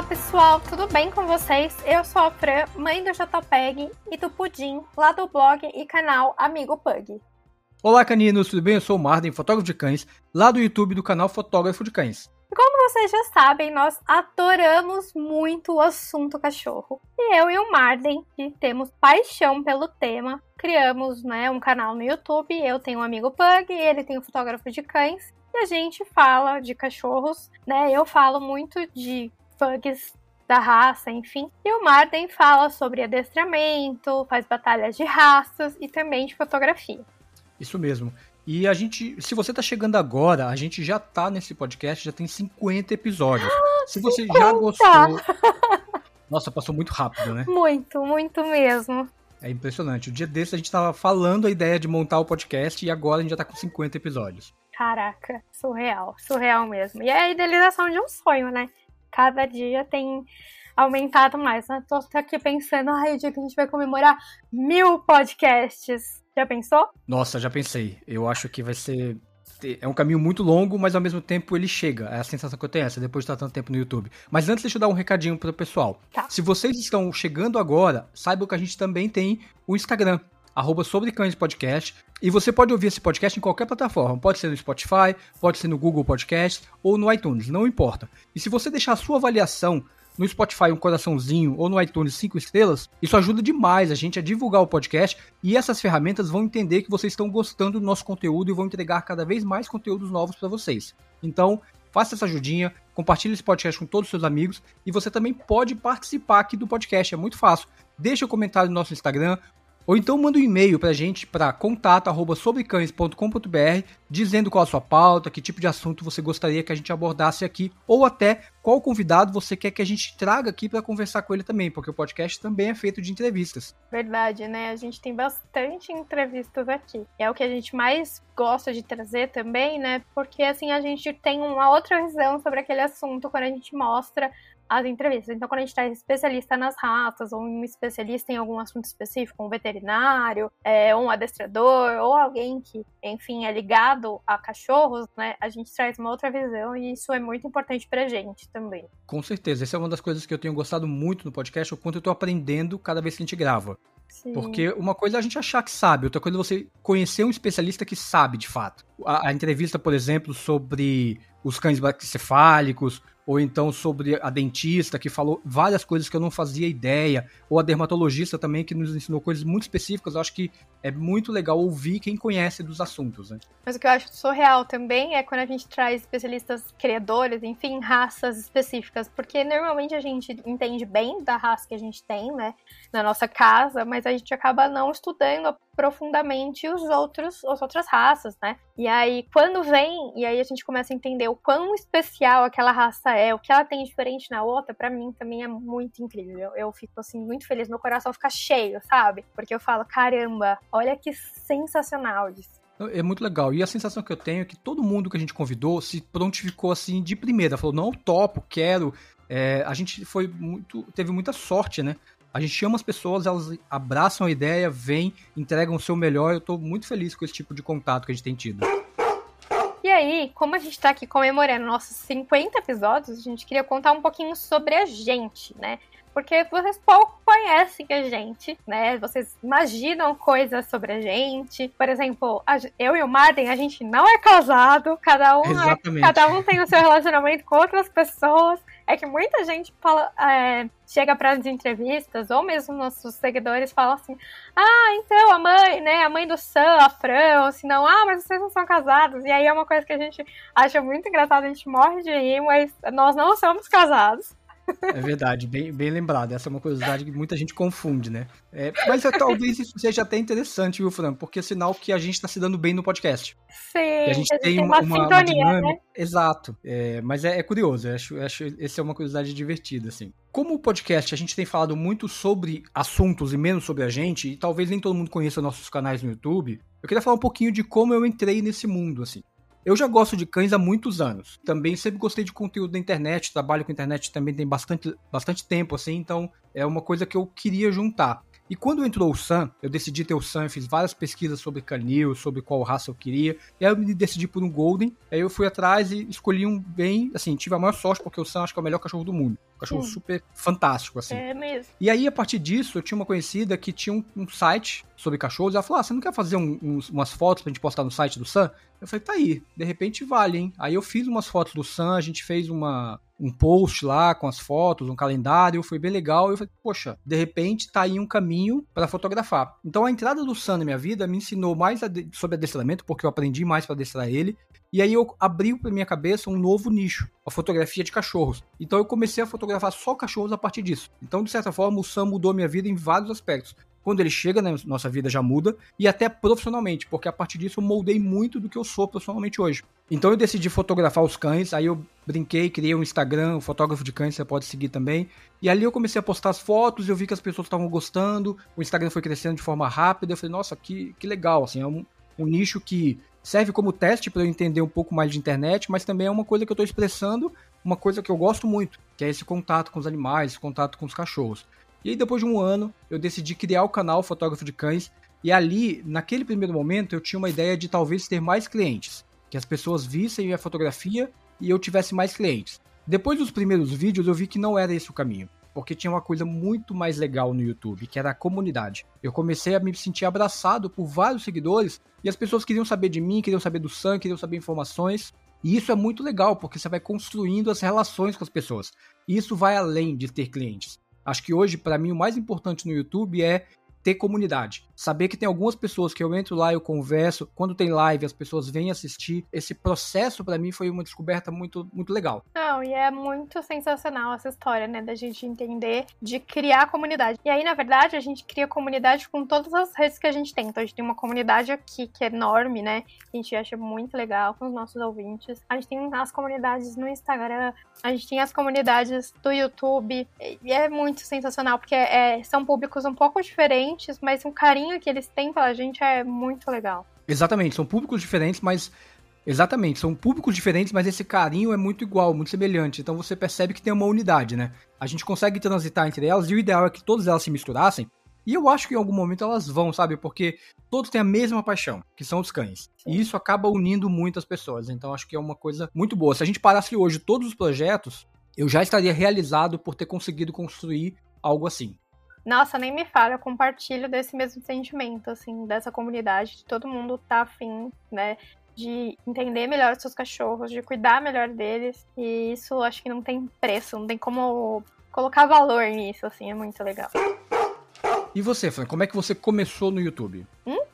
Olá pessoal, tudo bem com vocês? Eu sou a Fran, mãe do JPEG e do Pudim, lá do blog e canal Amigo Pug. Olá caninos, tudo bem? Eu sou o Marden, fotógrafo de cães, lá do YouTube do canal Fotógrafo de Cães. Como vocês já sabem, nós adoramos muito o assunto cachorro. E eu e o Marden, que temos paixão pelo tema, criamos né, um canal no YouTube. Eu tenho um amigo Pug, ele tem um fotógrafo de cães. E a gente fala de cachorros, né? Eu falo muito de pugs da raça, enfim. E o Marden fala sobre adestramento, faz batalhas de raças e também de fotografia. Isso mesmo. E a gente, se você está chegando agora, a gente já está nesse podcast, já tem 50 episódios. Ah, se você 50. já gostou. Nossa, passou muito rápido, né? Muito, muito mesmo. É impressionante. O dia desse a gente estava falando a ideia de montar o podcast e agora a gente já está com 50 episódios. Caraca, surreal, surreal mesmo. E é a idealização de um sonho, né? Cada dia tem aumentado mais. Né? Tô aqui pensando, ai, o dia que a gente vai comemorar mil podcasts. Já pensou? Nossa, já pensei. Eu acho que vai ser. É um caminho muito longo, mas ao mesmo tempo ele chega. É a sensação que eu tenho essa, depois de estar tanto tempo no YouTube. Mas antes, deixa eu dar um recadinho pro pessoal. Tá. Se vocês estão chegando agora, saibam que a gente também tem o Instagram arroba Sobre Cães Podcast. E você pode ouvir esse podcast em qualquer plataforma. Pode ser no Spotify, pode ser no Google Podcast ou no iTunes, não importa. E se você deixar a sua avaliação no Spotify um coraçãozinho ou no iTunes cinco estrelas, isso ajuda demais a gente a divulgar o podcast e essas ferramentas vão entender que vocês estão gostando do nosso conteúdo e vão entregar cada vez mais conteúdos novos para vocês. Então, faça essa ajudinha, compartilhe esse podcast com todos os seus amigos e você também pode participar aqui do podcast, é muito fácil. Deixe o um comentário no nosso Instagram ou então manda um e-mail pra gente para contato@sobrecães.com.br dizendo qual a sua pauta, que tipo de assunto você gostaria que a gente abordasse aqui, ou até qual convidado você quer que a gente traga aqui para conversar com ele também, porque o podcast também é feito de entrevistas. Verdade, né? A gente tem bastante entrevistas aqui. É o que a gente mais gosta de trazer também, né? Porque assim a gente tem uma outra visão sobre aquele assunto quando a gente mostra as entrevistas. Então, quando a gente traz especialista nas raças, ou um especialista em algum assunto específico, um veterinário, é, um adestrador, ou alguém que, enfim, é ligado a cachorros, né, a gente traz uma outra visão e isso é muito importante pra gente também. Com certeza. Essa é uma das coisas que eu tenho gostado muito no podcast, o quanto eu tô aprendendo cada vez que a gente grava. Sim. Porque uma coisa é a gente achar que sabe, outra coisa é você conhecer um especialista que sabe de fato. A, a entrevista, por exemplo, sobre os cães cefálicos, ou então sobre a dentista que falou várias coisas que eu não fazia ideia, ou a dermatologista também que nos ensinou coisas muito específicas. Eu acho que é muito legal ouvir quem conhece dos assuntos, né? Mas o que eu acho surreal também é quando a gente traz especialistas criadores, enfim, raças específicas, porque normalmente a gente entende bem da raça que a gente tem, né, na nossa casa, mas a gente acaba não estudando profundamente os outros, as outras raças, né? E aí, quando vem, e aí a gente começa a entender o quão especial aquela raça é, o que ela tem diferente na outra, para mim também é muito incrível. Eu fico, assim, muito feliz, meu coração fica cheio, sabe? Porque eu falo, caramba, olha que sensacional isso. É muito legal. E a sensação que eu tenho é que todo mundo que a gente convidou se prontificou assim de primeira. Falou, não, topo, quero. É, a gente foi muito. teve muita sorte, né? A gente chama as pessoas, elas abraçam a ideia, vêm, entregam o seu melhor. Eu estou muito feliz com esse tipo de contato que a gente tem tido. E aí, como a gente está aqui comemorando nossos 50 episódios, a gente queria contar um pouquinho sobre a gente, né? Porque vocês pouco conhecem a gente, né? Vocês imaginam coisas sobre a gente. Por exemplo, a, eu e o Marden, a gente não é casado, cada um, é, cada um tem o seu relacionamento com outras pessoas é que muita gente fala, é, chega para as entrevistas, ou mesmo nossos seguidores falam assim: ah, então a mãe, né, a mãe do Sam, a Fran, ou se não, ah, mas vocês não são casados. E aí é uma coisa que a gente acha muito engraçada, a gente morre de rir, mas nós não somos casados. É verdade, bem, bem lembrado. Essa é uma curiosidade que muita gente confunde, né? É, mas é, talvez isso seja até interessante, viu, Fran? Porque é sinal que a gente está se dando bem no podcast. Sim, que a gente tem uma, uma, sintonia, uma. Né? Exato. É, mas é, é curioso, eu acho, eu acho essa é uma curiosidade divertida, assim. Como o podcast a gente tem falado muito sobre assuntos e menos sobre a gente, e talvez nem todo mundo conheça nossos canais no YouTube, eu queria falar um pouquinho de como eu entrei nesse mundo, assim. Eu já gosto de cães há muitos anos. Também sempre gostei de conteúdo da internet, trabalho com internet também tem bastante, bastante tempo, assim, então é uma coisa que eu queria juntar. E quando entrou o Sam, eu decidi ter o Sam, eu fiz várias pesquisas sobre canil, sobre qual raça eu queria. E aí eu me decidi por um Golden. Aí eu fui atrás e escolhi um bem, assim, tive a maior sorte porque o Sam acho que é o melhor cachorro do mundo. Um cachorro Sim. super fantástico, assim. É mesmo. E aí, a partir disso, eu tinha uma conhecida que tinha um, um site sobre cachorros. Ela falou: Ah, você não quer fazer um, uns, umas fotos pra gente postar no site do Sam? Eu falei, tá aí, de repente vale, hein? Aí eu fiz umas fotos do Sam, a gente fez uma, um post lá com as fotos, um calendário, foi bem legal. Eu falei, poxa, de repente tá aí um caminho para fotografar. Então a entrada do Sam na minha vida me ensinou mais sobre adestramento, porque eu aprendi mais para adestrar ele. E aí eu abri para minha cabeça um novo nicho, a fotografia de cachorros. Então eu comecei a fotografar só cachorros a partir disso. Então, de certa forma, o Sam mudou minha vida em vários aspectos quando ele chega na nossa vida já muda, e até profissionalmente, porque a partir disso eu moldei muito do que eu sou profissionalmente hoje. Então eu decidi fotografar os cães, aí eu brinquei, criei um Instagram, o fotógrafo de cães, você pode seguir também. E ali eu comecei a postar as fotos, eu vi que as pessoas estavam gostando, o Instagram foi crescendo de forma rápida, eu falei, nossa, que, que legal, assim, é um, um nicho que serve como teste para eu entender um pouco mais de internet, mas também é uma coisa que eu estou expressando, uma coisa que eu gosto muito, que é esse contato com os animais, esse contato com os cachorros. E aí, depois de um ano, eu decidi criar o canal Fotógrafo de Cães. E ali, naquele primeiro momento, eu tinha uma ideia de talvez ter mais clientes. Que as pessoas vissem minha fotografia e eu tivesse mais clientes. Depois dos primeiros vídeos, eu vi que não era esse o caminho. Porque tinha uma coisa muito mais legal no YouTube, que era a comunidade. Eu comecei a me sentir abraçado por vários seguidores e as pessoas queriam saber de mim, queriam saber do Sam, queriam saber informações. E isso é muito legal, porque você vai construindo as relações com as pessoas. Isso vai além de ter clientes. Acho que hoje, para mim, o mais importante no YouTube é ter comunidade. Saber que tem algumas pessoas que eu entro lá, eu converso, quando tem live as pessoas vêm assistir. Esse processo para mim foi uma descoberta muito muito legal. Não, e é muito sensacional essa história, né, da gente entender de criar comunidade. E aí, na verdade, a gente cria comunidade com todas as redes que a gente tem. Então a gente tem uma comunidade aqui que é enorme, né? A gente acha muito legal com os nossos ouvintes. A gente tem as comunidades no Instagram, a gente tem as comunidades do YouTube. E é muito sensacional, porque é, são públicos um pouco diferentes, mas um carinho carinho que eles têm pela gente é muito legal. Exatamente, são públicos diferentes, mas. Exatamente, são públicos diferentes, mas esse carinho é muito igual, muito semelhante. Então você percebe que tem uma unidade, né? A gente consegue transitar entre elas e o ideal é que todas elas se misturassem. E eu acho que em algum momento elas vão, sabe? Porque todos têm a mesma paixão, que são os cães. Sim. E isso acaba unindo muitas pessoas. Então acho que é uma coisa muito boa. Se a gente parasse hoje todos os projetos, eu já estaria realizado por ter conseguido construir algo assim. Nossa, nem me fala, eu compartilho desse mesmo sentimento, assim, dessa comunidade, de todo mundo tá afim, né, de entender melhor os seus cachorros, de cuidar melhor deles, e isso acho que não tem preço, não tem como colocar valor nisso, assim, é muito legal. E você, Fran, como é que você começou no YouTube?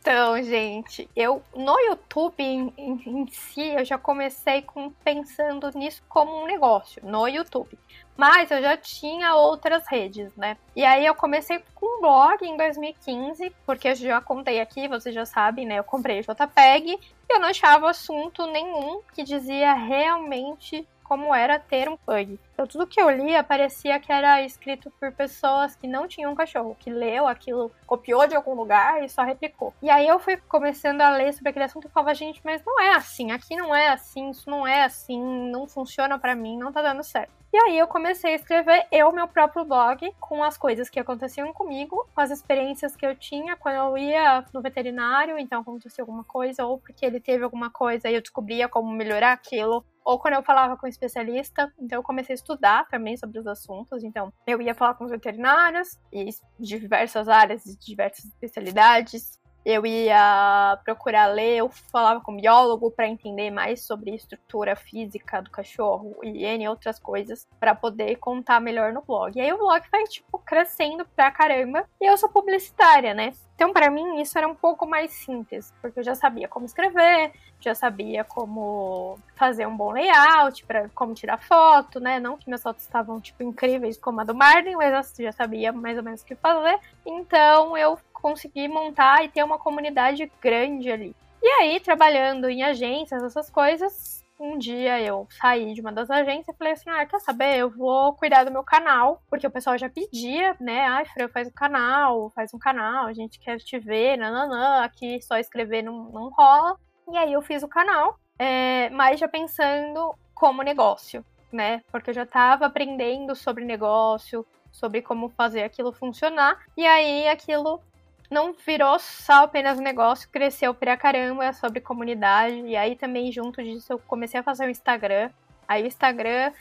Então, gente, eu no YouTube em, em, em, si eu já comecei com pensando nisso como um negócio no YouTube. Mas eu já tinha outras redes, né? E aí eu comecei com um blog em 2015, porque eu já contei aqui, vocês já sabem, né? Eu comprei JPEG e eu não achava assunto nenhum que dizia realmente como era ter um pug. Então, tudo que eu lia parecia que era escrito por pessoas que não tinham um cachorro, que leu aquilo, copiou de algum lugar e só replicou. E aí eu fui começando a ler sobre aquele assunto e falava, gente, mas não é assim, aqui não é assim, isso não é assim, não funciona para mim, não tá dando certo. E aí eu comecei a escrever eu meu próprio blog com as coisas que aconteciam comigo, com as experiências que eu tinha quando eu ia no veterinário, então acontecia alguma coisa, ou porque ele teve alguma coisa e eu descobria como melhorar aquilo, ou quando eu falava com um especialista, então eu comecei estudar também sobre os assuntos, então eu ia falar com os veterinários e de diversas áreas, de diversas especialidades, eu ia procurar ler, eu falava com biólogo para entender mais sobre estrutura física do cachorro e N outras coisas para poder contar melhor no blog. E aí o blog vai tipo crescendo pra caramba e eu sou publicitária, né? Então, para mim, isso era um pouco mais simples, porque eu já sabia como escrever, já sabia como fazer um bom layout, para como tirar foto, né? Não que minhas fotos estavam tipo incríveis como a do Martin, mas eu já sabia mais ou menos o que fazer. Então, eu consegui montar e ter uma comunidade grande ali. E aí, trabalhando em agências, essas coisas, um dia eu saí de uma das agências e falei assim: ah, quer saber? Eu vou cuidar do meu canal, porque o pessoal já pedia, né? Ai, Fran, faz um canal, faz um canal, a gente quer te ver, nananã, aqui só escrever não, não rola. E aí eu fiz o canal, é, mas já pensando como negócio, né? Porque eu já tava aprendendo sobre negócio, sobre como fazer aquilo funcionar. E aí aquilo não virou só apenas negócio, cresceu pra caramba sobre comunidade. E aí também, junto disso, eu comecei a fazer o Instagram. Aí o Instagram,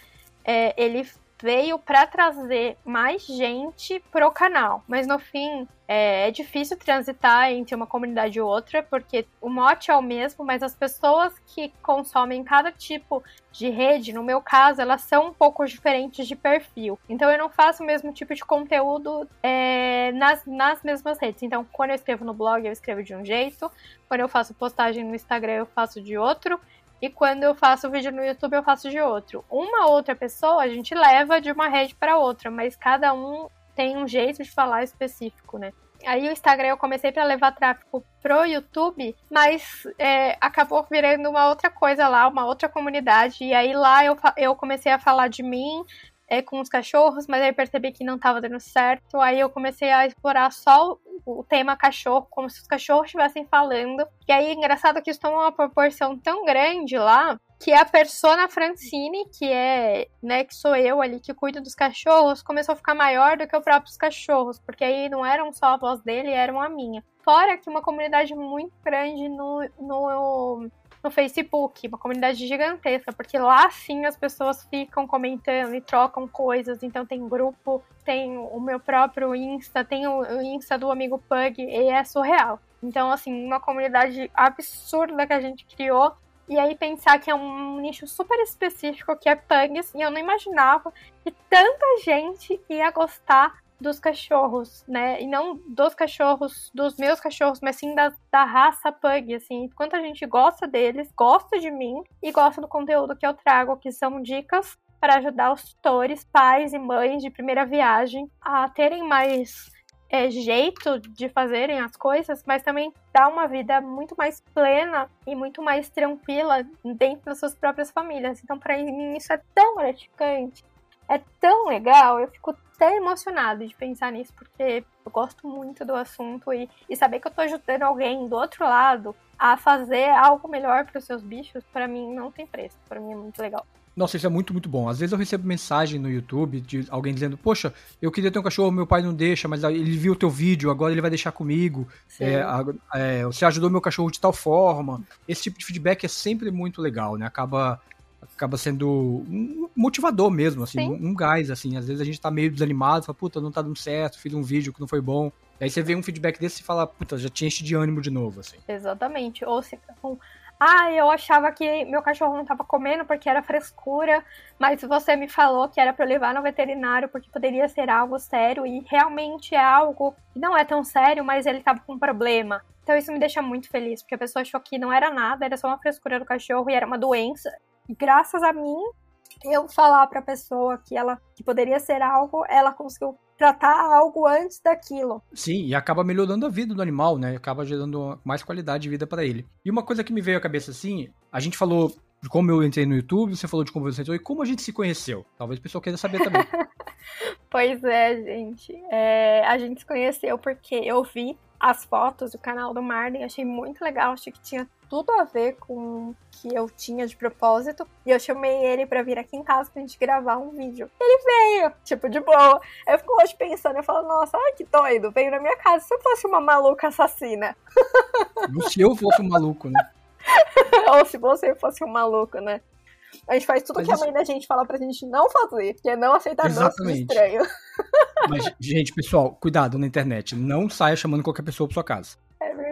é, ele veio para trazer mais gente pro canal. Mas no fim, é, é, difícil transitar entre uma comunidade e outra, porque o mote é o mesmo, mas as pessoas que consomem cada tipo de rede, no meu caso, elas são um pouco diferentes de perfil. Então eu não faço o mesmo tipo de conteúdo é, nas, nas mesmas redes. Então, quando eu escrevo no blog, eu escrevo de um jeito, quando eu faço postagem no Instagram, eu faço de outro. E quando eu faço vídeo no YouTube, eu faço de outro. Uma outra pessoa a gente leva de uma rede para outra, mas cada um tem um jeito de falar específico, né? Aí o Instagram eu comecei para levar tráfego pro YouTube, mas é, acabou virando uma outra coisa lá, uma outra comunidade. E aí lá eu, eu comecei a falar de mim, é, com os cachorros, mas aí percebi que não estava dando certo. Aí eu comecei a explorar só o tema cachorro, como se os cachorros estivessem falando. E aí, engraçado que isso toma uma proporção tão grande lá, que a persona Francine, que é, né, que sou eu ali que cuido dos cachorros, começou a ficar maior do que os próprios cachorros, porque aí não eram só a voz dele, eram a minha. Fora que uma comunidade muito grande no, no no Facebook, uma comunidade gigantesca, porque lá sim as pessoas ficam comentando e trocam coisas. Então tem grupo, tem o meu próprio Insta, tem o Insta do amigo Pug, e é surreal. Então, assim, uma comunidade absurda que a gente criou. E aí pensar que é um nicho super específico que é Pugs, e eu não imaginava que tanta gente ia gostar dos cachorros, né? E não dos cachorros, dos meus cachorros, mas sim da, da raça Pug, assim. Quanto a gente gosta deles, gosta de mim e gosta do conteúdo que eu trago, que são dicas para ajudar os tutores, pais e mães de primeira viagem a terem mais é, jeito de fazerem as coisas, mas também dar uma vida muito mais plena e muito mais tranquila dentro das suas próprias famílias. Então, para mim, isso é tão gratificante é tão legal, eu fico até emocionada de pensar nisso, porque eu gosto muito do assunto e, e saber que eu tô ajudando alguém do outro lado a fazer algo melhor para os seus bichos, para mim não tem preço, para mim é muito legal. Nossa, isso é muito, muito bom. Às vezes eu recebo mensagem no YouTube de alguém dizendo: Poxa, eu queria ter um cachorro, meu pai não deixa, mas ele viu o teu vídeo, agora ele vai deixar comigo. É, é, você ajudou meu cachorro de tal forma. Esse tipo de feedback é sempre muito legal, né? Acaba acaba sendo um motivador mesmo, assim, um, um, gás, assim. Às vezes a gente tá meio desanimado, fala, puta, não tá dando certo, fiz um vídeo que não foi bom. Aí você vê um feedback desse e fala, puta, já te enche de ânimo de novo, assim. Exatamente. Ou se um, ah, eu achava que meu cachorro não tava comendo porque era frescura, mas você me falou que era para eu levar no veterinário porque poderia ser algo sério e realmente é algo que não é tão sério, mas ele tava com problema. Então isso me deixa muito feliz, porque a pessoa achou que não era nada, era só uma frescura do cachorro e era uma doença graças a mim, eu falar para a pessoa que ela que poderia ser algo, ela conseguiu tratar algo antes daquilo. Sim, e acaba melhorando a vida do animal, né? Acaba gerando mais qualidade de vida para ele. E uma coisa que me veio à cabeça assim, a gente falou de como eu entrei no YouTube, você falou de como você entrou e como a gente se conheceu. Talvez o pessoal queira saber também. pois é, gente. É, a gente se conheceu porque eu vi as fotos do canal do Marlin, achei muito legal, achei que tinha tudo a ver com o que eu tinha de propósito. E eu chamei ele para vir aqui em casa pra gente gravar um vídeo. Ele veio, tipo, de boa. Eu fico hoje pensando, eu falo, nossa, ai que doido, veio na minha casa. Se eu fosse uma maluca assassina. Se eu fosse um maluco, né? Ou se você fosse um maluco, né? A gente faz tudo Mas que a mãe da gente fala pra gente não fazer, que é não aceitar doce estranho. Mas, gente, pessoal, cuidado na internet. Não saia chamando qualquer pessoa pra sua casa.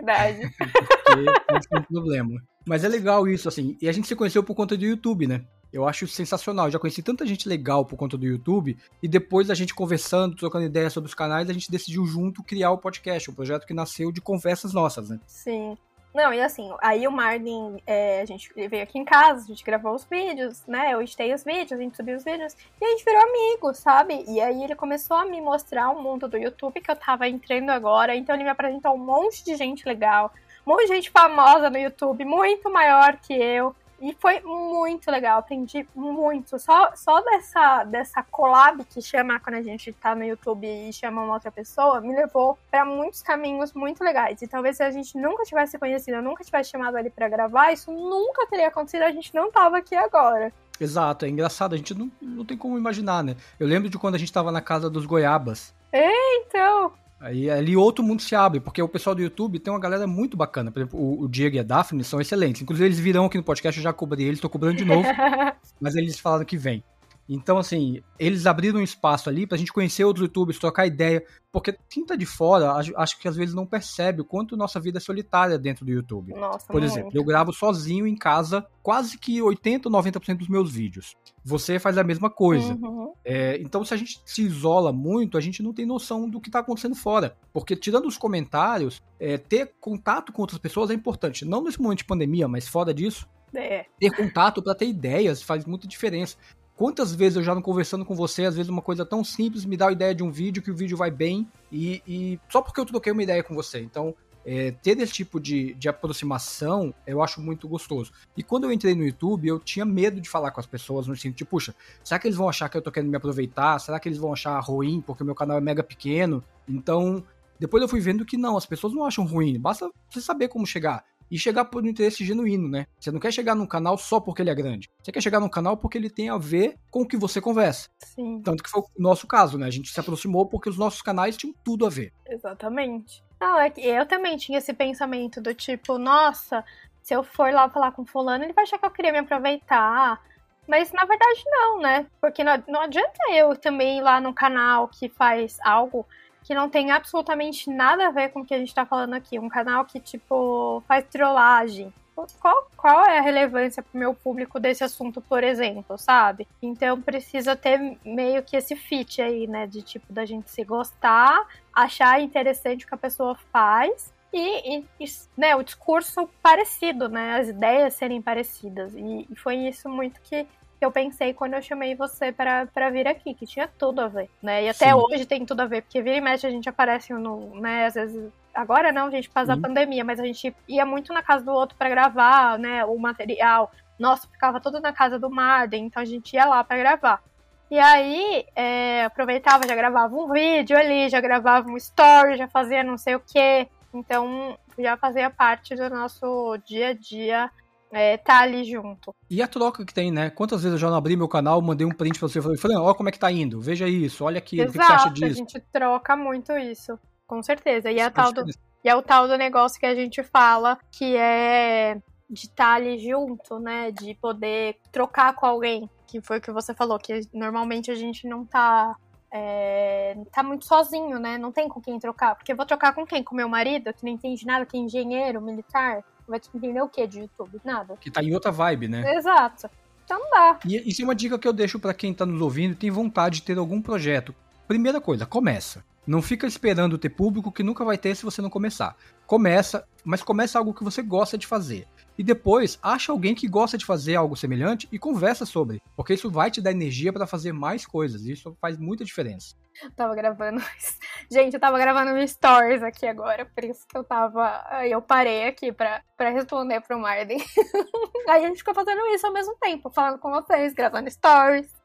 É verdade. Porque pode ter um problema. Mas é legal isso, assim. E a gente se conheceu por conta do YouTube, né? Eu acho sensacional. Eu já conheci tanta gente legal por conta do YouTube. E depois a gente conversando, trocando ideias sobre os canais, a gente decidiu junto criar o podcast. Um projeto que nasceu de conversas nossas, né? Sim. Não, e assim, aí o Marlin, é, a gente veio aqui em casa, a gente gravou os vídeos, né? Eu editei os vídeos, a gente subiu os vídeos, e a gente virou amigo, sabe? E aí ele começou a me mostrar o mundo do YouTube que eu tava entrando agora, então ele me apresentou um monte de gente legal, um monte de gente famosa no YouTube, muito maior que eu. E foi muito legal, aprendi muito. Só, só dessa, dessa collab que chama quando a gente tá no YouTube e chama uma outra pessoa, me levou para muitos caminhos muito legais. E talvez se a gente nunca tivesse conhecido, eu nunca tivesse chamado ele para gravar, isso nunca teria acontecido, a gente não tava aqui agora. Exato, é engraçado, a gente não, não tem como imaginar, né? Eu lembro de quando a gente tava na casa dos goiabas. É, então. Aí ali outro mundo se abre, porque o pessoal do YouTube tem uma galera muito bacana. Por exemplo, o, o Diego e a Daphne são excelentes. Inclusive, eles virão aqui no podcast, eu já cobri eles, tô cobrando de novo. mas eles falaram que vem. Então, assim, eles abriram um espaço ali pra gente conhecer outros youtubers, trocar ideia, porque quem tá de fora, acho que às vezes não percebe o quanto nossa vida é solitária dentro do YouTube. Nossa, Por exemplo, eu gravo sozinho em casa quase que 80 ou 90% dos meus vídeos. Você faz a mesma coisa. Uhum. É, então, se a gente se isola muito, a gente não tem noção do que tá acontecendo fora. Porque, tirando os comentários, é, ter contato com outras pessoas é importante. Não nesse momento de pandemia, mas fora disso, é. Ter contato para ter ideias faz muita diferença. Quantas vezes eu já não conversando com você, às vezes uma coisa tão simples me dá a ideia de um vídeo que o vídeo vai bem e, e só porque eu troquei uma ideia com você. Então, é, ter esse tipo de, de aproximação eu acho muito gostoso. E quando eu entrei no YouTube, eu tinha medo de falar com as pessoas no sentido de, puxa, será que eles vão achar que eu tô querendo me aproveitar? Será que eles vão achar ruim porque o meu canal é mega pequeno? Então, depois eu fui vendo que não, as pessoas não acham ruim, basta você saber como chegar e chegar por um interesse genuíno, né? Você não quer chegar num canal só porque ele é grande. Você quer chegar num canal porque ele tem a ver com o que você conversa. Sim. Tanto que foi o nosso caso, né? A gente se aproximou porque os nossos canais tinham tudo a ver. Exatamente. Não, é que eu também tinha esse pensamento do tipo, nossa, se eu for lá falar com fulano, ele vai achar que eu queria me aproveitar. Mas na verdade não, né? Porque não, não adianta eu também ir lá no canal que faz algo que não tem absolutamente nada a ver com o que a gente tá falando aqui. Um canal que, tipo, faz trollagem. Qual, qual é a relevância pro meu público desse assunto, por exemplo, sabe? Então precisa ter meio que esse fit aí, né? De tipo, da gente se gostar, achar interessante o que a pessoa faz e, e, e, né, o discurso parecido, né? As ideias serem parecidas. E, e, foi isso muito que que eu pensei quando eu chamei você para vir aqui, que tinha tudo a ver, né? E até Sim. hoje tem tudo a ver, porque vira e mexe a gente aparece no, né, às vezes agora não, a gente faz a pandemia, mas a gente ia muito na casa do outro para gravar, né, o material. Nossa, ficava tudo na casa do Marden, então a gente ia lá para gravar. E aí, é, aproveitava, já gravava um vídeo ali, já gravava um story, já fazia não sei o que. Então, já fazia parte do nosso dia a dia é, tá ali junto. E a troca que tem, né? Quantas vezes eu já não abri meu canal, mandei um print pra você e falei, Fran, olha como é que tá indo, veja isso, olha aqui, Exato, o que, você acha disso? a gente troca muito isso, com certeza. E é, tal do, e é o tal do negócio que a gente fala, que é de estar tá ali junto, né? De poder trocar com alguém, que foi o que você falou, que normalmente a gente não tá é, tá muito sozinho, né? Não tem com quem trocar. Porque eu vou trocar com quem? Com meu marido, que não entende nada, que é engenheiro, militar? Vai entender o que de YouTube? Nada. Que tá em outra vibe, né? Exato. Então dá. E isso é uma dica que eu deixo para quem tá nos ouvindo e tem vontade de ter algum projeto. Primeira coisa, começa. Não fica esperando ter público que nunca vai ter se você não começar. Começa, mas começa algo que você gosta de fazer e depois acha alguém que gosta de fazer algo semelhante e conversa sobre, porque isso vai te dar energia para fazer mais coisas, e isso faz muita diferença. Eu tava gravando. Gente, eu tava gravando um stories aqui agora, por isso que eu tava. Eu parei aqui pra, pra responder pro Marden. Aí a gente ficou fazendo isso ao mesmo tempo, falando com vocês, gravando stories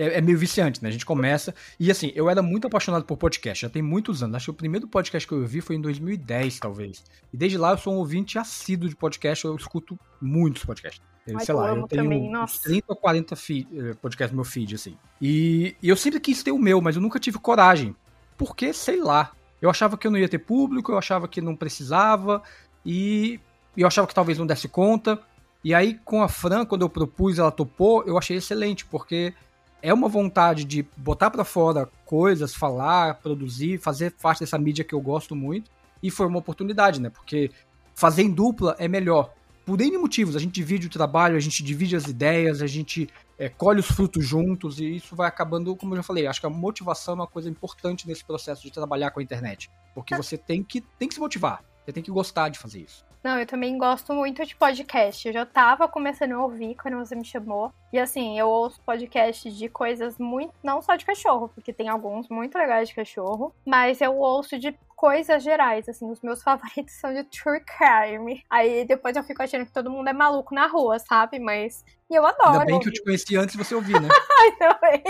é, é, meio viciante, né? A gente começa. E assim, eu era muito apaixonado por podcast, já tem muitos anos. Acho que o primeiro podcast que eu ouvi foi em 2010, talvez. E desde lá eu sou um ouvinte assíduo de podcast, eu escuto muitos podcasts. Ai, sei lá, eu tenho também, 30 ou 40 eh, podcasts no meu feed, assim. E, e eu sempre quis ter o meu, mas eu nunca tive coragem. Porque, sei lá. Eu achava que eu não ia ter público, eu achava que não precisava, e eu achava que talvez não desse conta. E aí, com a Fran, quando eu propus, ela topou, eu achei excelente, porque é uma vontade de botar para fora coisas, falar, produzir, fazer parte dessa mídia que eu gosto muito. E foi uma oportunidade, né? Porque fazer em dupla é melhor. Por N motivos, a gente divide o trabalho, a gente divide as ideias, a gente é, colhe os frutos juntos e isso vai acabando, como eu já falei, acho que a motivação é uma coisa importante nesse processo de trabalhar com a internet. Porque você tem que, tem que se motivar, você tem que gostar de fazer isso. Não, eu também gosto muito de podcast. Eu já tava começando a ouvir quando você me chamou. E assim, eu ouço podcast de coisas muito. Não só de cachorro, porque tem alguns muito legais de cachorro. Mas eu ouço de coisas gerais, assim, os meus favoritos são de true crime. Aí depois eu fico achando que todo mundo é maluco na rua, sabe? Mas e eu adoro. Ainda bem que eu te conheci antes de você ouvir, né? Ai, também.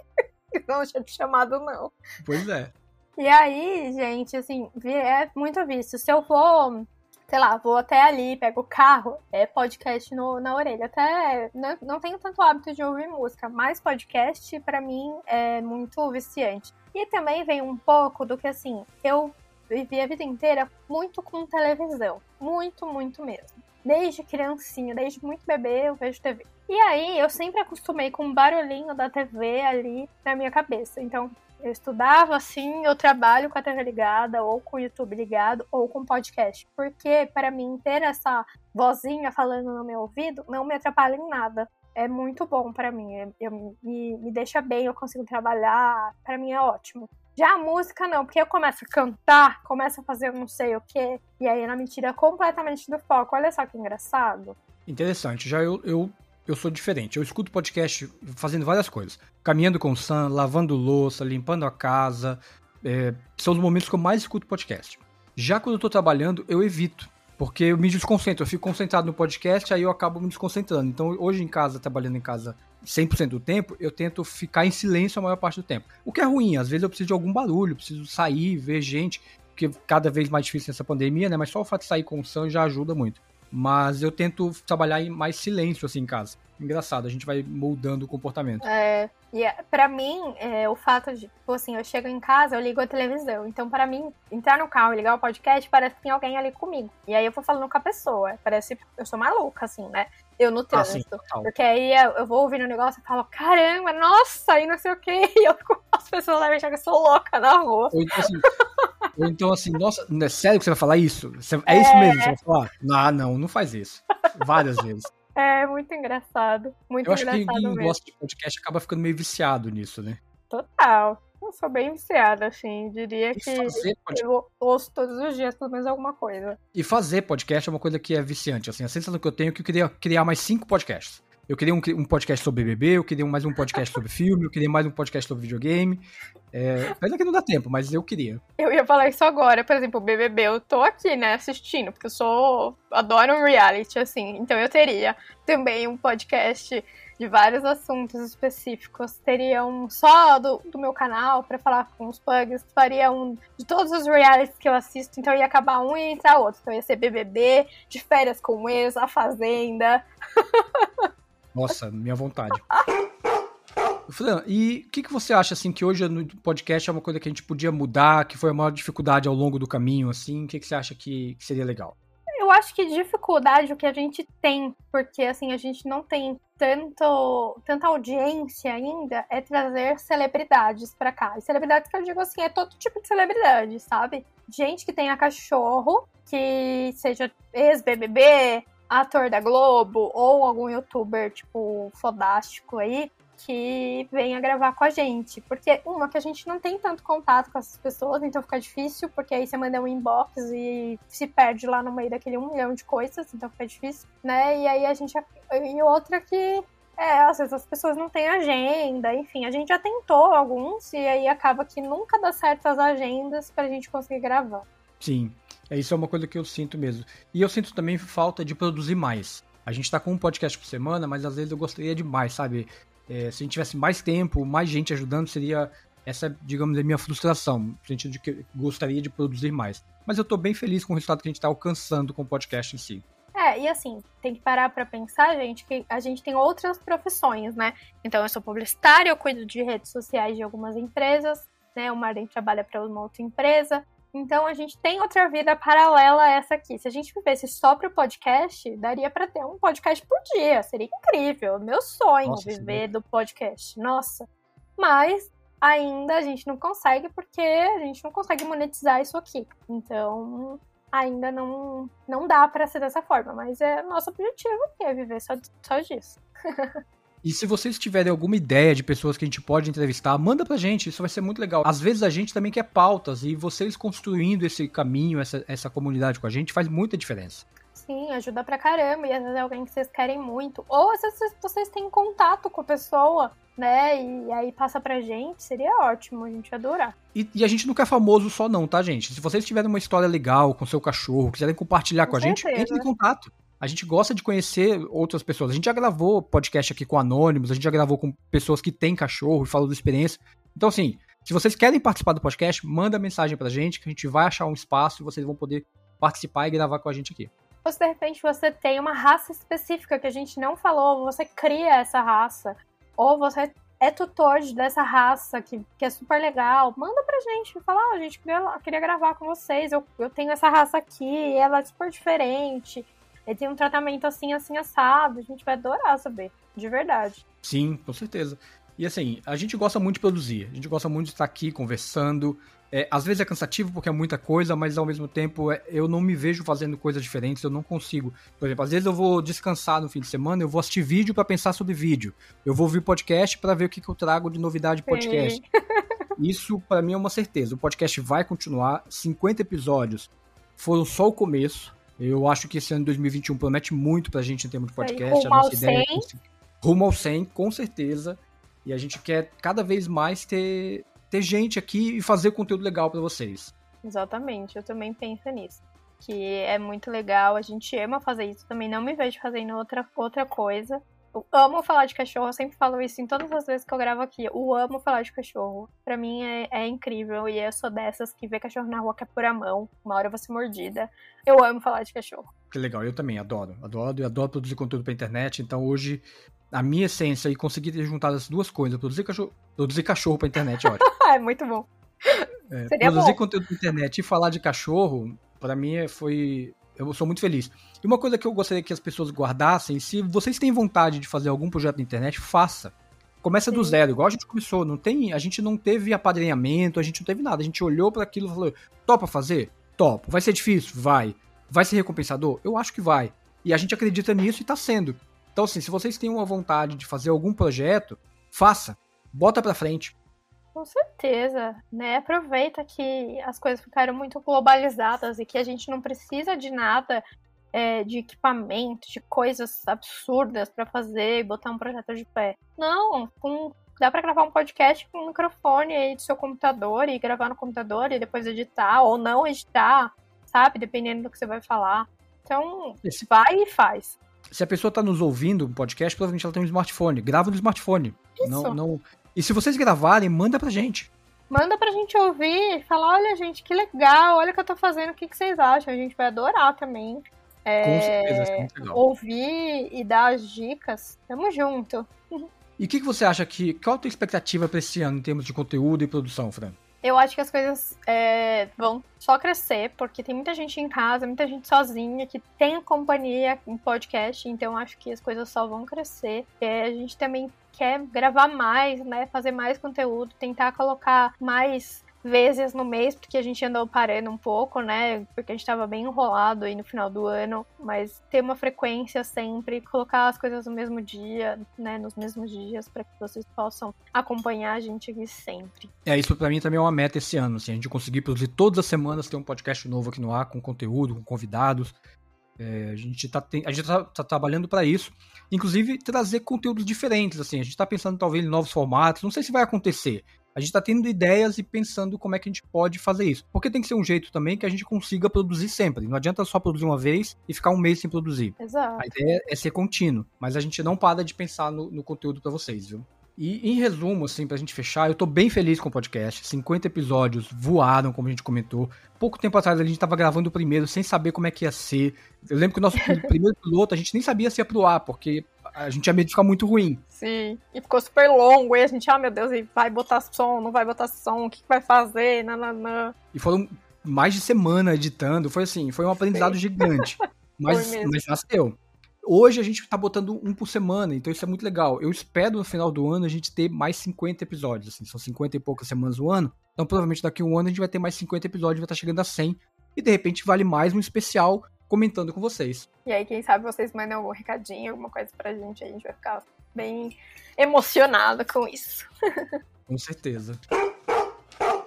não tinha te chamado, não. Pois é. E aí, gente, assim, é muito visto. Se eu for sei lá, vou até ali, pego o carro, é podcast no, na orelha. Até não, não tenho tanto hábito de ouvir música, mas podcast para mim é muito viciante. E também vem um pouco do que assim, eu vivi a vida inteira muito com televisão, muito, muito mesmo. Desde criancinha, desde muito bebê, eu vejo TV. E aí, eu sempre acostumei com o barulhinho da TV ali na minha cabeça. Então, eu estudava assim, eu trabalho com a TV ligada, ou com o YouTube ligado, ou com podcast. Porque para mim ter essa vozinha falando no meu ouvido não me atrapalha em nada. É muito bom para mim. Eu, eu, me, me deixa bem, eu consigo trabalhar. para mim é ótimo. Já a música não, porque eu começo a cantar, começo a fazer não sei o que, e aí ela me tira completamente do foco. Olha só que engraçado. Interessante. Já eu, eu eu sou diferente. Eu escuto podcast fazendo várias coisas. Caminhando com o Sam, lavando louça, limpando a casa. É, são os momentos que eu mais escuto podcast. Já quando eu tô trabalhando, eu evito. Porque eu me desconcentro. Eu fico concentrado no podcast, aí eu acabo me desconcentrando. Então, hoje em casa, trabalhando em casa 100% do tempo, eu tento ficar em silêncio a maior parte do tempo. O que é ruim, às vezes eu preciso de algum barulho, preciso sair, ver gente, porque cada vez mais difícil nessa pandemia, né? Mas só o fato de sair com o Sam já ajuda muito. Mas eu tento trabalhar em mais silêncio, assim, em casa. Engraçado, a gente vai moldando o comportamento. É, e é, para mim, é, o fato de, tipo assim, eu chego em casa, eu ligo a televisão. Então, para mim, entrar no carro e ligar o podcast, parece que tem alguém ali comigo. E aí eu vou falando com a pessoa. Parece eu sou maluca, assim, né? Eu no trânsito. Ah, sim, porque aí eu vou ouvindo o um negócio e falo, caramba, nossa, e não sei o quê. E eu, as pessoas devem achar que eu sou louca na rua. Então, assim, ou então, assim, nossa, é sério que você vai falar isso? é, é isso mesmo que você vai falar? Ah, não, não faz isso. Várias vezes. É muito engraçado. Muito Eu acho que quem gosta de podcast acaba ficando meio viciado nisso, né? Total. Eu sou bem viciada, assim. Diria que eu ouço todos os dias pelo menos alguma coisa. E fazer podcast é uma coisa que é viciante. Assim, a sensação que eu tenho é que eu queria criar mais cinco podcasts. Eu queria um, um, podcast sobre BBB, eu queria mais um podcast sobre filme, eu queria mais um podcast sobre videogame. É, pena que não dá tempo, mas eu queria. Eu ia falar isso agora, por exemplo, o BBB, eu tô aqui, né, assistindo, porque eu sou. adoro um reality, assim. Então eu teria também um podcast de vários assuntos específicos. Teria um só do, do meu canal para falar com os pugs, faria um de todos os realities que eu assisto, então ia acabar um e entrar outro. Então ia ser BBB, de férias com ex, A Fazenda. Nossa, minha vontade. Fran, e o que, que você acha, assim, que hoje no podcast é uma coisa que a gente podia mudar, que foi a maior dificuldade ao longo do caminho, assim? O que, que você acha que, que seria legal? Eu acho que dificuldade o que a gente tem, porque, assim, a gente não tem tanto, tanta audiência ainda, é trazer celebridades para cá. E celebridades que eu digo, assim, é todo tipo de celebridade, sabe? Gente que tenha cachorro, que seja ex-BBB, ator da Globo ou algum youtuber, tipo, fodástico aí, que venha gravar com a gente. Porque, uma, que a gente não tem tanto contato com essas pessoas, então fica difícil, porque aí você manda um inbox e se perde lá no meio daquele um milhão de coisas, então fica difícil, né? E aí a gente. E outra que. É, às vezes as pessoas não têm agenda, enfim, a gente já tentou alguns e aí acaba que nunca dá certo as agendas pra gente conseguir gravar. Sim, isso é uma coisa que eu sinto mesmo. E eu sinto também falta de produzir mais. A gente tá com um podcast por semana, mas às vezes eu gostaria de mais, sabe? É, se a gente tivesse mais tempo, mais gente ajudando, seria essa, digamos, a minha frustração, no sentido de que gostaria de produzir mais. Mas eu tô bem feliz com o resultado que a gente tá alcançando com o podcast em si. É, e assim, tem que parar para pensar, gente, que a gente tem outras profissões, né? Então, eu sou publicitária, eu cuido de redes sociais de algumas empresas, né? O Marden trabalha para uma outra empresa. Então a gente tem outra vida paralela a essa aqui. Se a gente vivesse só pro podcast, daria para ter um podcast por dia. Seria incrível. Meu sonho Nossa, viver do podcast. Nossa. Mas ainda a gente não consegue porque a gente não consegue monetizar isso aqui. Então ainda não, não dá para ser dessa forma. Mas é nosso objetivo que é viver só, só disso. E se vocês tiverem alguma ideia de pessoas que a gente pode entrevistar, manda pra gente, isso vai ser muito legal. Às vezes a gente também quer pautas e vocês construindo esse caminho, essa, essa comunidade com a gente, faz muita diferença. Sim, ajuda pra caramba. E às vezes é alguém que vocês querem muito. Ou às vezes vocês têm contato com a pessoa, né? E aí passa pra gente, seria ótimo, a gente ia adorar. E, e, a gente não quer famoso só, não, tá, gente? Se vocês tiverem uma história legal com seu cachorro, quiserem compartilhar com, com a gente, entre em contato. A gente gosta de conhecer outras pessoas. A gente já gravou podcast aqui com anônimos, a gente já gravou com pessoas que têm cachorro e falam da experiência. Então, assim, se vocês querem participar do podcast, manda mensagem pra gente que a gente vai achar um espaço e vocês vão poder participar e gravar com a gente aqui. Ou se de repente você tem uma raça específica que a gente não falou, você cria essa raça, ou você é tutor dessa raça que, que é super legal, manda pra gente. Fala, ah, a gente queria, queria gravar com vocês, eu, eu tenho essa raça aqui, ela é super diferente, ele tem um tratamento assim, assim, assado. A gente vai adorar saber, de verdade. Sim, com certeza. E assim, a gente gosta muito de produzir, a gente gosta muito de estar aqui conversando. É, às vezes é cansativo porque é muita coisa, mas ao mesmo tempo é, eu não me vejo fazendo coisas diferentes, eu não consigo. Por exemplo, às vezes eu vou descansar no fim de semana, eu vou assistir vídeo para pensar sobre vídeo. Eu vou ouvir podcast para ver o que, que eu trago de novidade de podcast. Isso para mim é uma certeza. O podcast vai continuar, 50 episódios foram só o começo. Eu acho que esse ano de 2021 promete muito pra gente em termos de podcast. Rumo a nossa ideia 100. É rumo ao 100, com certeza. E a gente quer cada vez mais ter, ter gente aqui e fazer conteúdo legal para vocês. Exatamente, eu também penso nisso. Que é muito legal, a gente ama fazer isso. Também não me vejo fazendo outra, outra coisa. Eu amo falar de cachorro, eu sempre falo isso em todas as vezes que eu gravo aqui. Eu amo falar de cachorro. Pra mim é, é incrível e eu sou dessas que vê cachorro na rua que é por a mão. Uma hora eu vou ser mordida. Eu amo falar de cachorro. Que legal, eu também adoro. Adoro e adoro produzir conteúdo pra internet. Então hoje a minha essência e conseguir ter juntado as duas coisas, produzir cachorro, produzir cachorro pra internet, ótimo. é muito bom. É, produzir bom. conteúdo pra internet e falar de cachorro, para mim foi. Eu sou muito feliz. E uma coisa que eu gostaria que as pessoas guardassem, se vocês têm vontade de fazer algum projeto na internet, faça. Começa Sim. do zero, igual a gente começou. Não tem, a gente não teve apadrinhamento, a gente não teve nada. A gente olhou para aquilo e falou: topa fazer? Topo. Vai ser difícil? Vai. Vai ser recompensador? Eu acho que vai. E a gente acredita nisso e tá sendo. Então, assim, se vocês têm uma vontade de fazer algum projeto, faça. Bota pra frente. Com certeza, né? Aproveita que as coisas ficaram muito globalizadas e que a gente não precisa de nada é, de equipamento, de coisas absurdas para fazer e botar um projeto de pé. Não, com, dá para gravar um podcast com um microfone aí do seu computador e gravar no computador e depois editar ou não editar, sabe? Dependendo do que você vai falar. Então, Esse... vai e faz se a pessoa está nos ouvindo um podcast, provavelmente ela tem um smartphone. Grava no smartphone. Isso. Não, não... E se vocês gravarem, manda pra gente. Manda pra gente ouvir, falar, olha, gente, que legal, olha o que eu tô fazendo, o que, que vocês acham? A gente vai adorar também. É, Com certeza, é legal. Ouvir e dar as dicas. Tamo junto. E o que, que você acha que. Qual a tua expectativa para esse ano em termos de conteúdo e produção, Fran? eu acho que as coisas é, vão só crescer, porque tem muita gente em casa, muita gente sozinha, que tem companhia em podcast, então acho que as coisas só vão crescer. É, a gente também quer gravar mais, né? Fazer mais conteúdo, tentar colocar mais vezes no mês, porque a gente andou parando um pouco, né? Porque a gente tava bem enrolado aí no final do ano, mas ter uma frequência sempre, colocar as coisas no mesmo dia, né? Nos mesmos dias, para que vocês possam acompanhar a gente aqui sempre. É, isso para mim também é uma meta esse ano, assim, a gente conseguir produzir todas as semanas, ter um podcast novo aqui no ar, com conteúdo, com convidados. É, a gente tá, a gente tá, tá trabalhando para isso. Inclusive, trazer conteúdos diferentes, assim. A gente tá pensando talvez em novos formatos. Não sei se vai acontecer. A gente está tendo ideias e pensando como é que a gente pode fazer isso. Porque tem que ser um jeito também que a gente consiga produzir sempre. Não adianta só produzir uma vez e ficar um mês sem produzir. Exato. A ideia é ser contínuo. Mas a gente não para de pensar no, no conteúdo para vocês, viu? E em resumo, assim, pra gente fechar, eu tô bem feliz com o podcast. 50 episódios voaram, como a gente comentou. Pouco tempo atrás a gente tava gravando o primeiro sem saber como é que ia ser. Eu lembro que o nosso primeiro piloto a gente nem sabia se ia pro ar, porque a gente tinha medo de ficar muito ruim. Sim, e ficou super longo, e a gente, ah, meu Deus, e vai botar som, não vai botar som, o que, vai fazer, nananã. E foram mais de semana editando, foi assim, foi um aprendizado Sim. gigante. Mas, mas nasceu. Hoje a gente tá botando um por semana, então isso é muito legal. Eu espero no final do ano a gente ter mais 50 episódios, assim, são 50 e poucas semanas no ano. Então provavelmente daqui a um ano a gente vai ter mais 50 episódios, vai estar tá chegando a 100. E de repente vale mais um especial comentando com vocês. E aí, quem sabe vocês mandam algum recadinho, alguma coisa pra gente, a gente vai ficar bem emocionado com isso. com certeza.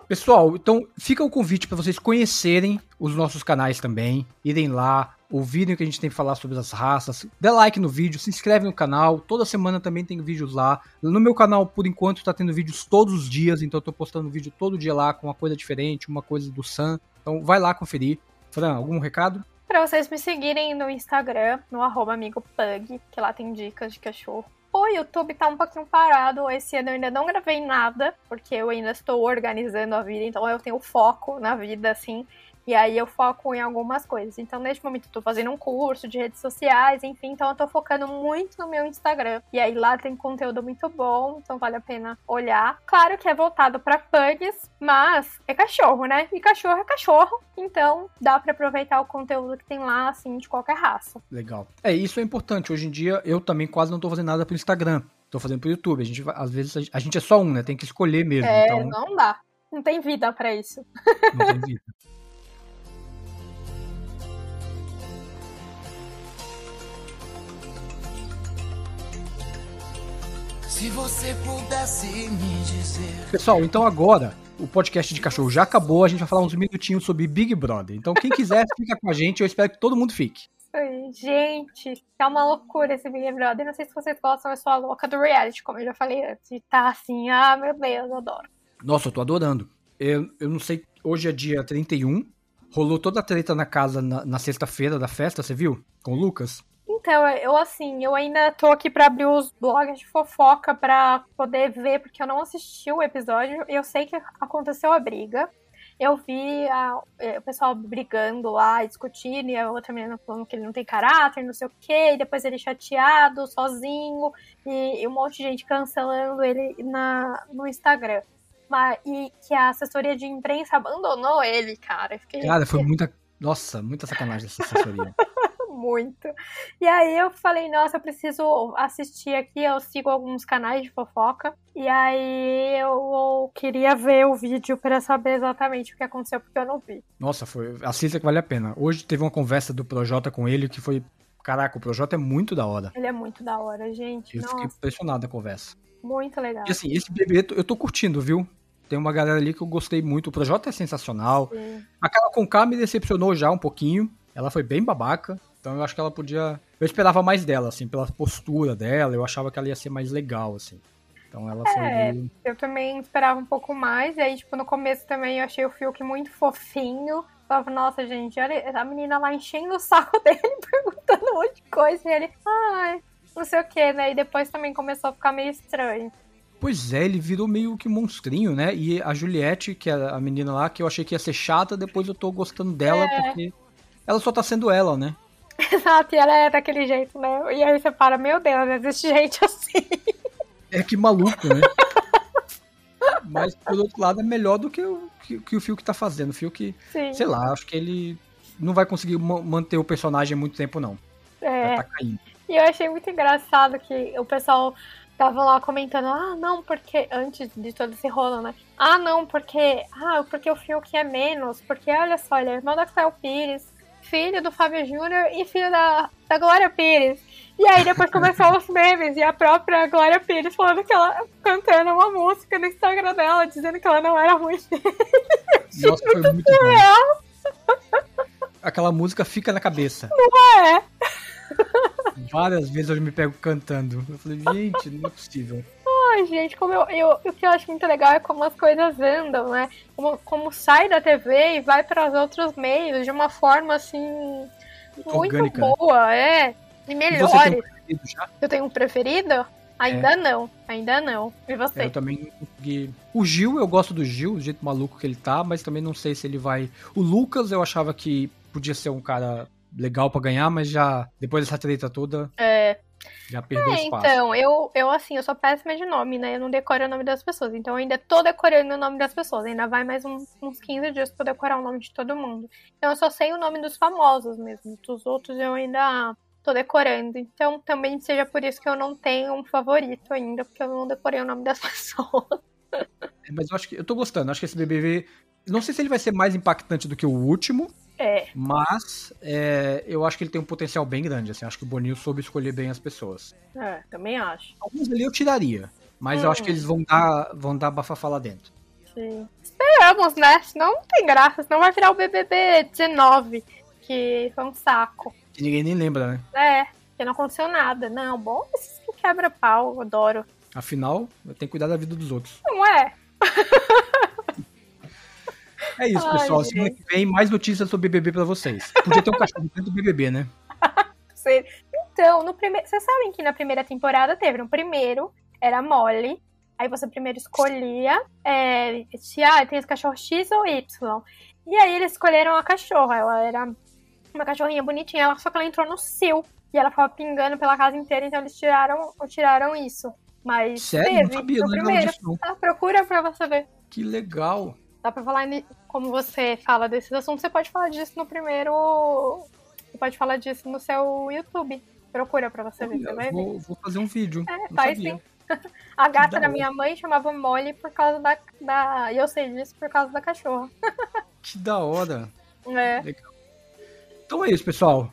Pessoal, então fica o convite para vocês conhecerem os nossos canais também, irem lá, ouvirem o que a gente tem que falar sobre as raças, dê like no vídeo, se inscreve no canal, toda semana também tem vídeos lá. No meu canal, por enquanto, tá tendo vídeos todos os dias, então eu tô postando vídeo todo dia lá com uma coisa diferente, uma coisa do Sam. Então vai lá conferir. Fran, algum recado? Para vocês me seguirem no Instagram, no arroba amigopug, que lá tem dicas de cachorro. O YouTube tá um pouquinho parado. Esse ano eu ainda não gravei nada, porque eu ainda estou organizando a vida, então eu tenho foco na vida, assim. E aí eu foco em algumas coisas. Então, neste momento, eu tô fazendo um curso de redes sociais, enfim, então eu tô focando muito no meu Instagram. E aí lá tem conteúdo muito bom, então vale a pena olhar. Claro que é voltado para pugs, mas é cachorro, né? E cachorro é cachorro, então dá para aproveitar o conteúdo que tem lá, assim, de qualquer raça. Legal. É, isso é importante. Hoje em dia, eu também quase não tô fazendo nada pro Instagram. Tô fazendo pro YouTube. A gente, às vezes, a gente é só um, né? Tem que escolher mesmo. É, então... não dá. Não tem vida para isso. Não tem vida. Se você pudesse me dizer. Pessoal, então agora o podcast de cachorro já acabou. A gente vai falar uns minutinhos sobre Big Brother. Então, quem quiser, fica com a gente. Eu espero que todo mundo fique. Gente, tá uma loucura esse Big Brother. Não sei se vocês gostam, eu sou a louca do reality, como eu já falei antes. E tá assim, ah, meu Deus, eu adoro. Nossa, eu tô adorando. Eu, eu não sei, hoje é dia 31. Rolou toda a treta na casa na, na sexta-feira da festa, você viu? Com o Lucas. Então, eu assim, eu ainda tô aqui para abrir os blogs de fofoca para poder ver, porque eu não assisti o episódio. Eu sei que aconteceu a briga. Eu vi a, é, o pessoal brigando lá, discutindo, e a outra menina falando que ele não tem caráter, não sei o quê, e depois ele chateado, sozinho, e, e um monte de gente cancelando ele na, no Instagram. Mas, e que a assessoria de imprensa abandonou ele, cara. Fiquei... Cara, foi muita. Nossa, muita sacanagem essa assessoria. muito. E aí eu falei, nossa, eu preciso assistir aqui, eu sigo alguns canais de fofoca. E aí eu queria ver o vídeo para saber exatamente o que aconteceu, porque eu não vi. Nossa, foi. Assista que vale a pena. Hoje teve uma conversa do Projota com ele que foi. Caraca, o Projota é muito da hora. Ele é muito da hora, gente. Eu nossa. fiquei impressionado a conversa. Muito legal. E assim, esse bebê eu tô curtindo, viu? Tem uma galera ali que eu gostei muito. O Projota é sensacional. Sim. Aquela com K me decepcionou já um pouquinho. Ela foi bem babaca. Então eu acho que ela podia. Eu esperava mais dela, assim, pela postura dela, eu achava que ela ia ser mais legal, assim. Então ela foi. É. Eu também esperava um pouco mais, e aí, tipo, no começo também eu achei o Fiuk muito fofinho. Falava, nossa, gente, olha a menina lá enchendo o saco dele, perguntando um monte de coisa, e ele, ai, não sei o que, né? E depois também começou a ficar meio estranho. Pois é, ele virou meio que monstrinho, né? E a Juliette, que é a menina lá, que eu achei que ia ser chata, depois eu tô gostando dela, é. porque ela só tá sendo ela, né? Exato, e ela é daquele jeito, né? E aí você para, meu Deus, existe gente assim. É que maluco, né? Mas, por outro lado, é melhor do que o que, que o Fiuk tá fazendo. O Fiuk, Sim. sei lá, acho que ele não vai conseguir manter o personagem muito tempo, não. É. Tá caindo. E eu achei muito engraçado que o pessoal tava lá comentando, ah, não, porque antes de todo esse rolo, né? Ah, não, porque, ah, porque o Fiuk é menos, porque olha só, ele é irmão da Cléo Pires, filho do Fábio Júnior e filho da, da Glória Pires. E aí depois começaram os memes e a própria Glória Pires falando que ela cantando uma música no Instagram dela, dizendo que ela não era ruim. Nossa, foi muito, muito bom. Aquela música fica na cabeça. Não é? Várias vezes eu me pego cantando. Eu falei, gente, não é possível. Ai, gente, como eu, eu, o que eu acho muito legal é como as coisas andam, né? Como, como sai da TV e vai para os outros meios de uma forma assim muito Orgânica, né? boa, né? é. E tem um? Eu tenho um preferido? Ainda é. não, ainda não. E você? É, eu também não consegui. O Gil, eu gosto do Gil, do jeito maluco que ele tá, mas também não sei se ele vai. O Lucas, eu achava que podia ser um cara legal para ganhar, mas já depois dessa treta toda. É. Já perdeu é, espaço. Então, eu, eu assim, eu sou péssima de nome, né? Eu não decoro o nome das pessoas. Então eu ainda tô decorando o nome das pessoas. Ainda vai mais uns, uns 15 dias pra decorar o nome de todo mundo. Então eu só sei o nome dos famosos mesmo. Dos outros eu ainda tô decorando. Então também seja por isso que eu não tenho um favorito ainda, porque eu não decorei o nome das pessoas. É, mas eu acho que eu tô gostando. Acho que esse BBB. Não sei se ele vai ser mais impactante do que o último, é. Mas é, eu acho que ele tem um potencial bem grande. Assim, acho que o Boninho soube escolher bem as pessoas. É, também acho. Alguns ali eu tiraria. Mas hum. eu acho que hum. eles vão dar, vão dar bafafá lá dentro. gente. Esperamos, né? Senão não tem graça. Senão vai virar o BBB 19, que foi um saco. Que ninguém nem lembra, né? É, que não aconteceu nada. Não, bom esses que quebra pau, adoro. Afinal, tem que cuidar da vida dos outros. Não é? É isso, Ai, pessoal. Semana que vem, mais notícias sobre BBB pra vocês. Podia ter um cachorro dentro do BBB, né? Então, no primeiro. Vocês sabem que na primeira temporada teve. No primeiro, era Molly. Aí você primeiro escolhia. É, tinha, tem esse cachorro X ou Y. E aí eles escolheram a cachorra. Ela era uma cachorrinha bonitinha, ela, só que ela entrou no cio. E ela ficava pingando pela casa inteira, então eles tiraram, tiraram isso. Mas Sério? teve, não sabia, no primeiro. Ah, procura pra você ver. Que legal. Dá pra falar, como você fala desses assuntos, você pode falar disso no primeiro... Você pode falar disso no seu YouTube. Procura pra você ver, você vai vou, ver. Vou fazer um vídeo. É, faz sim. A gata da minha mãe chamava Molly por causa da, da. E eu sei disso por causa da cachorra. Que da hora. É. Legal. Então é isso, pessoal.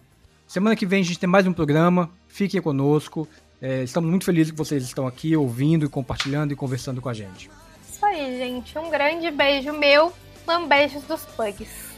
Semana que vem a gente tem mais um programa. Fiquem conosco. É, estamos muito felizes que vocês estão aqui ouvindo, compartilhando e conversando com a gente. Isso aí, gente. Um grande beijo meu. Lambeijos dos pugs.